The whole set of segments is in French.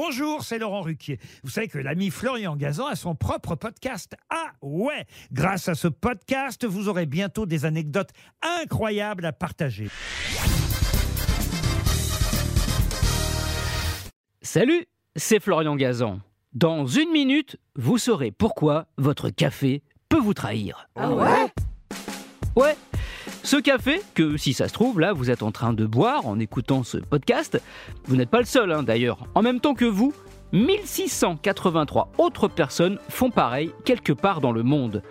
Bonjour, c'est Laurent Ruquier. Vous savez que l'ami Florian Gazan a son propre podcast. Ah ouais Grâce à ce podcast, vous aurez bientôt des anecdotes incroyables à partager. Salut, c'est Florian Gazan. Dans une minute, vous saurez pourquoi votre café peut vous trahir. Ah ouais? Ouais, ce café, que si ça se trouve, là, vous êtes en train de boire en écoutant ce podcast, vous n'êtes pas le seul hein, d'ailleurs. En même temps que vous, 1683 autres personnes font pareil quelque part dans le monde.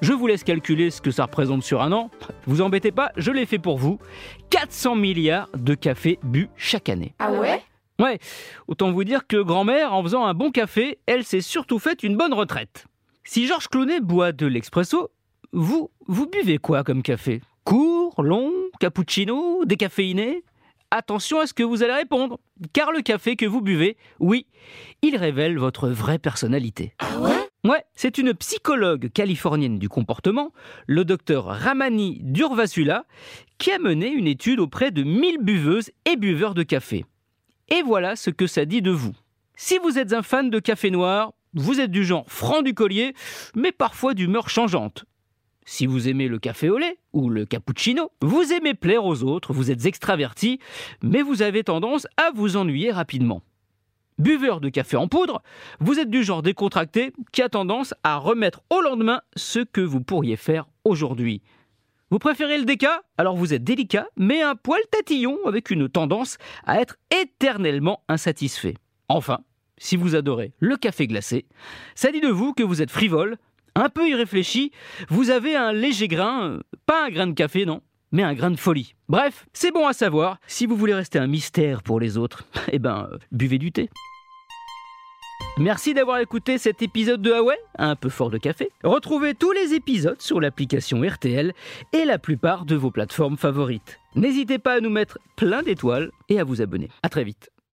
Je vous laisse calculer ce que ça représente sur un an. Vous embêtez pas, je l'ai fait pour vous. 400 milliards de cafés bu chaque année. Ah ouais? Ouais, autant vous dire que grand-mère, en faisant un bon café, elle s'est surtout faite une bonne retraite. Si Georges Clounet boit de l'expresso, vous, vous buvez quoi comme café? Court, long, cappuccino, décaféiné Attention à ce que vous allez répondre, car le café que vous buvez, oui, il révèle votre vraie personnalité. Ah ouais? Ouais, c'est une psychologue californienne du comportement, le docteur Ramani Durvasula, qui a mené une étude auprès de 1000 buveuses et buveurs de café. Et voilà ce que ça dit de vous. Si vous êtes un fan de café noir, vous êtes du genre franc du collier, mais parfois d'humeur changeante. Si vous aimez le café au lait ou le cappuccino, vous aimez plaire aux autres, vous êtes extraverti, mais vous avez tendance à vous ennuyer rapidement. Buveur de café en poudre, vous êtes du genre décontracté qui a tendance à remettre au lendemain ce que vous pourriez faire aujourd'hui. Vous préférez le déca? Alors vous êtes délicat, mais un poil tatillon avec une tendance à être éternellement insatisfait. Enfin, si vous adorez le café glacé, ça dit de vous que vous êtes frivole, un peu irréfléchi, vous avez un léger grain, euh, pas un grain de café, non, mais un grain de folie. Bref, c'est bon à savoir, si vous voulez rester un mystère pour les autres, eh ben, euh, buvez du thé. Merci d'avoir écouté cet épisode de Huawei, un peu fort de café. Retrouvez tous les épisodes sur l'application RTL et la plupart de vos plateformes favorites. N'hésitez pas à nous mettre plein d'étoiles et à vous abonner. À très vite.